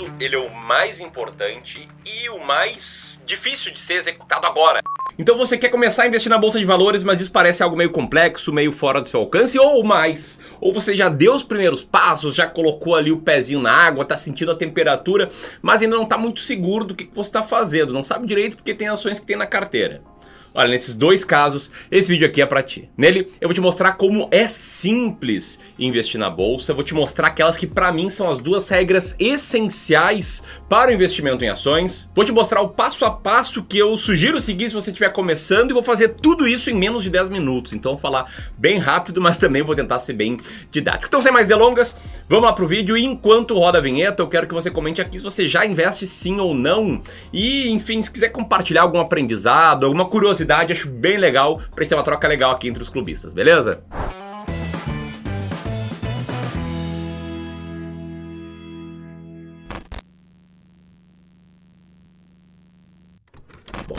passo, ele é o mais importante e o mais difícil de ser executado agora. Então você quer começar a investir na bolsa de valores, mas isso parece algo meio complexo, meio fora do seu alcance ou mais. Ou você já deu os primeiros passos, já colocou ali o pezinho na água, tá sentindo a temperatura, mas ainda não tá muito seguro do que você está fazendo, não sabe direito porque tem ações que tem na carteira. Olha, nesses dois casos, esse vídeo aqui é para ti. Nele, eu vou te mostrar como é simples investir na bolsa, vou te mostrar aquelas que para mim são as duas regras essenciais para o investimento em ações. Vou te mostrar o passo a passo que eu sugiro seguir se você estiver começando e vou fazer tudo isso em menos de 10 minutos. Então, vou falar bem rápido, mas também vou tentar ser bem didático. Então, sem mais delongas, vamos lá pro vídeo e enquanto roda a vinheta, eu quero que você comente aqui se você já investe sim ou não. E, enfim, se quiser compartilhar algum aprendizado, alguma curiosidade acho bem legal pra gente ter uma troca legal aqui entre os clubistas, beleza?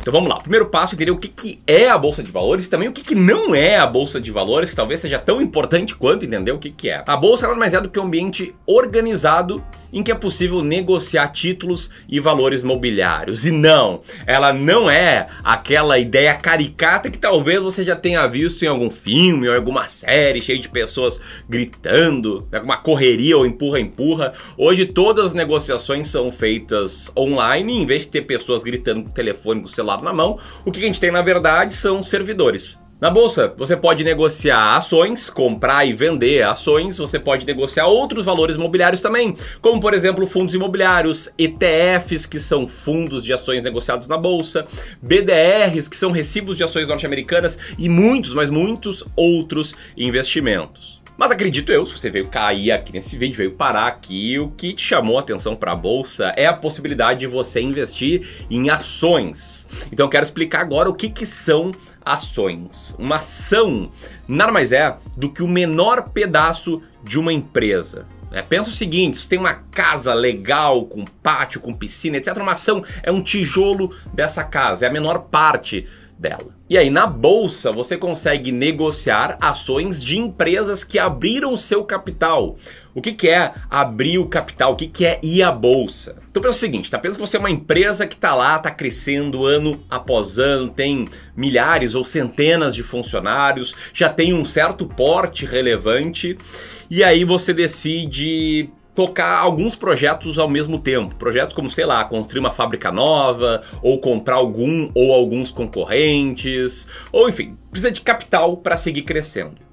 Então vamos lá. Primeiro passo, queria o que, que é a Bolsa de Valores e também o que, que não é a Bolsa de Valores, que talvez seja tão importante quanto entender o que, que é. A Bolsa nada mais é do que um ambiente organizado em que é possível negociar títulos e valores mobiliários. E não, ela não é aquela ideia caricata que talvez você já tenha visto em algum filme ou alguma série cheia de pessoas gritando, alguma correria ou empurra-empurra. Hoje todas as negociações são feitas online, em vez de ter pessoas gritando com o telefone, com o celular na mão, o que a gente tem na verdade são servidores. Na bolsa, você pode negociar ações, comprar e vender ações, você pode negociar outros valores imobiliários também, como por exemplo fundos imobiliários, ETFs, que são fundos de ações negociados na bolsa, BDRs, que são recibos de ações norte-americanas e muitos, mas muitos outros investimentos. Mas acredito eu, se você veio cair aqui nesse vídeo, veio parar aqui, o que te chamou a atenção para a bolsa é a possibilidade de você investir em ações. Então quero explicar agora o que, que são ações. Uma ação nada mais é do que o menor pedaço de uma empresa. É, pensa o seguinte: você tem uma casa legal, com pátio, com piscina, etc. Uma ação é um tijolo dessa casa, é a menor parte dela. E aí na bolsa você consegue negociar ações de empresas que abriram seu capital. O que, que é abrir o capital? O que, que é ir à bolsa? Então pensa o seguinte, tá? Pensa que você é uma empresa que tá lá, tá crescendo ano após ano, tem milhares ou centenas de funcionários, já tem um certo porte relevante, e aí você decide tocar alguns projetos ao mesmo tempo. Projetos como, sei lá, construir uma fábrica nova, ou comprar algum ou alguns concorrentes, ou enfim, precisa de capital para seguir crescendo.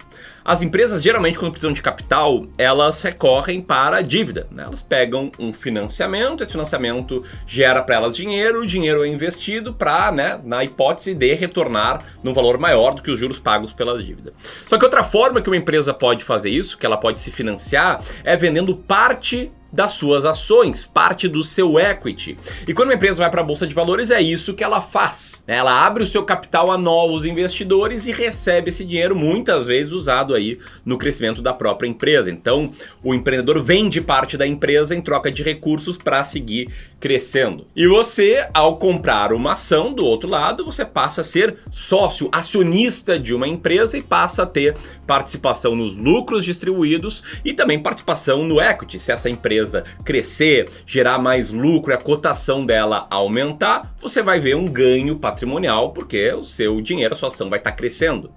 As empresas, geralmente, quando precisam de capital, elas recorrem para a dívida. Né? Elas pegam um financiamento, esse financiamento gera para elas dinheiro, o dinheiro é investido para, né, na hipótese de retornar num valor maior do que os juros pagos pela dívida. Só que outra forma que uma empresa pode fazer isso, que ela pode se financiar, é vendendo parte das suas ações, parte do seu equity. E quando uma empresa vai para a bolsa de valores, é isso que ela faz. Né? Ela abre o seu capital a novos investidores e recebe esse dinheiro muitas vezes usado aí no crescimento da própria empresa. Então, o empreendedor vende parte da empresa em troca de recursos para seguir crescendo. E você, ao comprar uma ação do outro lado, você passa a ser sócio, acionista de uma empresa e passa a ter participação nos lucros distribuídos e também participação no equity. Se essa empresa crescer, gerar mais lucro a cotação dela aumentar, você vai ver um ganho patrimonial porque o seu dinheiro, a sua ação vai estar crescendo.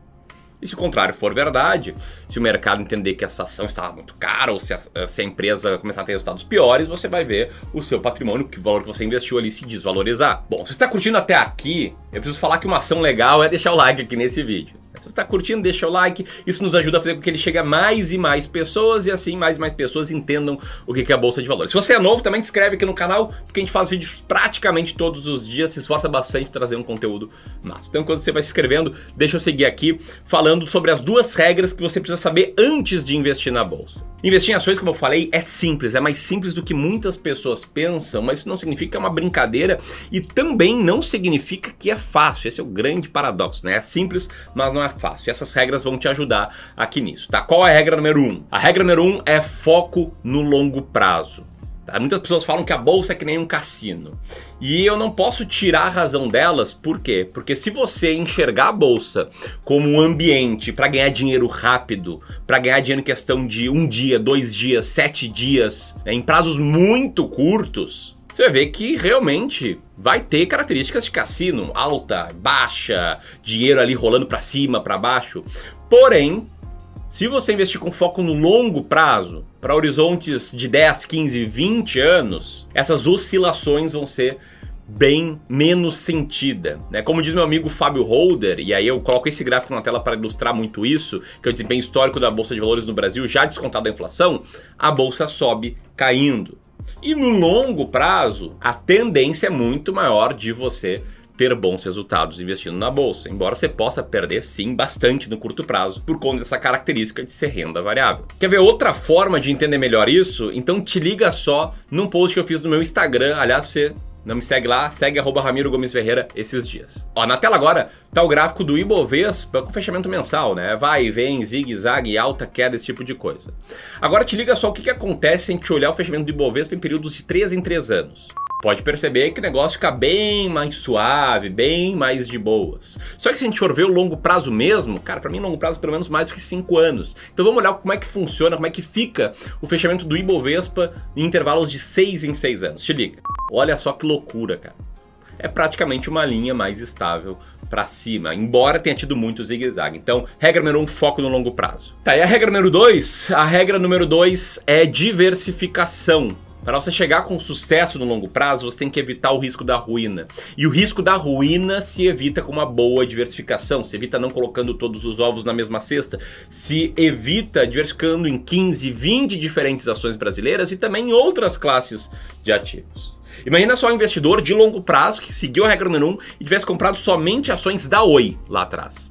E se o contrário for verdade, se o mercado entender que essa ação estava muito cara ou se a, se a, empresa começar a ter resultados piores, você vai ver o seu patrimônio, que valor que você investiu ali se desvalorizar. Bom, se você está curtindo até aqui, eu preciso falar que uma ação legal é deixar o like aqui nesse vídeo. Se você está curtindo, deixa o like. Isso nos ajuda a fazer com que ele chegue a mais e mais pessoas e assim mais e mais pessoas entendam o que é a Bolsa de Valores. Se você é novo, também se inscreve aqui no canal, porque a gente faz vídeos praticamente todos os dias, se esforça bastante para trazer um conteúdo massa. Então, quando você vai se inscrevendo, deixa eu seguir aqui falando sobre as duas regras que você precisa saber antes de investir na Bolsa. Investir em ações, como eu falei, é simples, é mais simples do que muitas pessoas pensam, mas isso não significa que é uma brincadeira e também não significa que é fácil. Esse é o grande paradoxo, né? É simples, mas não é fácil. E essas regras vão te ajudar aqui nisso, tá? Qual é a regra número um? A regra número um é foco no longo prazo. Tá? Muitas pessoas falam que a bolsa é que nem um cassino. E eu não posso tirar a razão delas, por quê? Porque se você enxergar a bolsa como um ambiente para ganhar dinheiro rápido, para ganhar dinheiro em questão de um dia, dois dias, sete dias, né, em prazos muito curtos, você vai ver que realmente vai ter características de cassino, alta, baixa, dinheiro ali rolando para cima, para baixo. Porém, se você investir com foco no longo prazo, para horizontes de 10, 15, 20 anos, essas oscilações vão ser bem menos sentida, né? Como diz meu amigo Fábio Holder, e aí eu coloco esse gráfico na tela para ilustrar muito isso, que é o desempenho histórico da bolsa de valores no Brasil já descontado a inflação, a bolsa sobe caindo. E no longo prazo, a tendência é muito maior de você ter bons resultados investindo na bolsa, embora você possa perder sim bastante no curto prazo por conta dessa característica de ser renda variável. Quer ver outra forma de entender melhor isso? Então te liga só num post que eu fiz no meu Instagram, aliás, você não me segue lá, segue arroba Ramiro Gomes Ferreira esses dias. Ó, na tela agora tá o gráfico do Ibovespa com fechamento mensal, né? Vai, vem, zigue-zague, alta, queda, esse tipo de coisa. Agora te liga só o que, que acontece se a gente olhar o fechamento do Ibovespa em períodos de 3 em 3 anos pode perceber que o negócio fica bem mais suave, bem mais de boas. Só que se a gente for ver o longo prazo mesmo, cara, para mim longo prazo pelo menos mais do que 5 anos. Então vamos olhar como é que funciona, como é que fica o fechamento do Ibovespa em intervalos de 6 em 6 anos. Te liga. Olha só que loucura, cara. É praticamente uma linha mais estável para cima, embora tenha tido muito zigue-zague. Então, regra número 1, um, foco no longo prazo. Tá, e a regra número 2? A regra número 2 é diversificação. Para você chegar com sucesso no longo prazo, você tem que evitar o risco da ruína. E o risco da ruína se evita com uma boa diversificação. Se evita não colocando todos os ovos na mesma cesta. Se evita diversificando em 15, 20 diferentes ações brasileiras e também em outras classes de ativos. Imagina só um investidor de longo prazo que seguiu a regra número 1 e tivesse comprado somente ações da Oi lá atrás.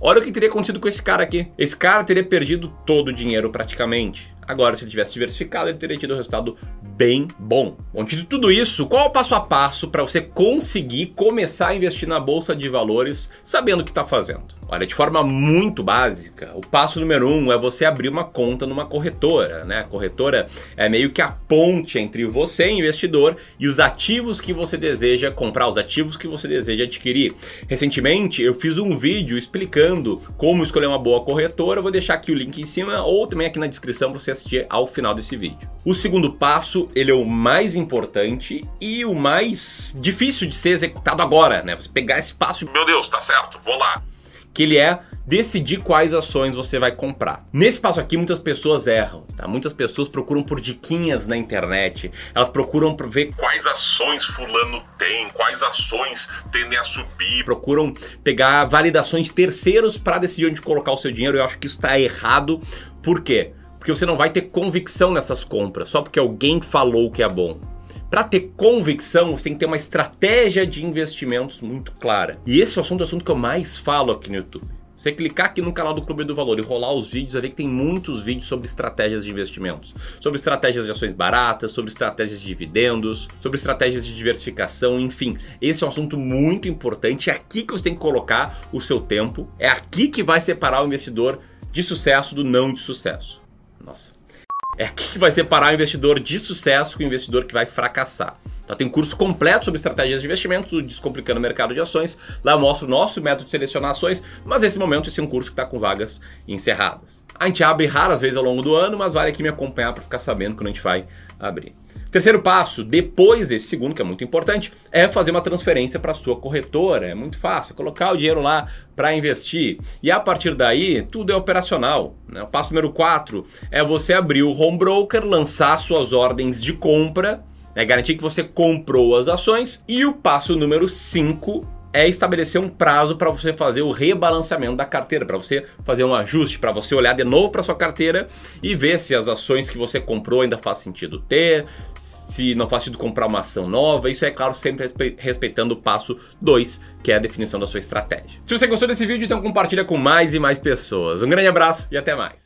Olha o que teria acontecido com esse cara aqui. Esse cara teria perdido todo o dinheiro praticamente. Agora, se ele tivesse diversificado, ele teria tido um resultado bem bom. Bom, dito tudo isso, qual é o passo a passo para você conseguir começar a investir na bolsa de valores sabendo o que está fazendo? Olha, de forma muito básica, o passo número um é você abrir uma conta numa corretora, né? A corretora é meio que a ponte entre você, investidor, e os ativos que você deseja comprar, os ativos que você deseja adquirir. Recentemente, eu fiz um vídeo explicando como escolher uma boa corretora. Eu vou deixar aqui o link em cima ou também aqui na descrição para você assistir ao final desse vídeo. O segundo passo, ele é o mais importante e o mais difícil de ser executado agora, né? Você pegar esse passo e, meu Deus, tá certo, vou lá que ele é decidir quais ações você vai comprar. Nesse passo aqui, muitas pessoas erram, tá? Muitas pessoas procuram por diquinhas na internet, elas procuram ver quais ações fulano tem, quais ações tendem a subir, procuram pegar validações terceiros para decidir onde colocar o seu dinheiro. Eu acho que isso está errado. Por quê? Porque você não vai ter convicção nessas compras, só porque alguém falou que é bom. Para ter convicção, você tem que ter uma estratégia de investimentos muito clara. E esse é o assunto, o assunto que eu mais falo aqui no YouTube. Você clicar aqui no canal do Clube do Valor e rolar os vídeos, vai ver que tem muitos vídeos sobre estratégias de investimentos, sobre estratégias de ações baratas, sobre estratégias de dividendos, sobre estratégias de diversificação, enfim. Esse é um assunto muito importante. É aqui que você tem que colocar o seu tempo. É aqui que vai separar o investidor de sucesso do não de sucesso. Nossa. É aqui que vai separar o investidor de sucesso com o investidor que vai fracassar. Tá, tem um curso completo sobre estratégias de investimentos, o Descomplicando o Mercado de Ações. Lá eu mostro o nosso método de selecionar ações, mas nesse momento esse é um curso que está com vagas encerradas. A gente abre raras vezes ao longo do ano, mas vale aqui me acompanhar para ficar sabendo quando a gente vai abrir. Terceiro passo, depois desse segundo, que é muito importante, é fazer uma transferência para sua corretora. É muito fácil, colocar o dinheiro lá para investir. E a partir daí, tudo é operacional. Né? O passo número 4 é você abrir o home broker, lançar suas ordens de compra, né? garantir que você comprou as ações. E o passo número 5 é estabelecer um prazo para você fazer o rebalanceamento da carteira, para você fazer um ajuste, para você olhar de novo para sua carteira e ver se as ações que você comprou ainda faz sentido ter, se não faz sentido comprar uma ação nova. Isso é claro, sempre respeitando o passo 2, que é a definição da sua estratégia. Se você gostou desse vídeo, então compartilha com mais e mais pessoas. Um grande abraço e até mais.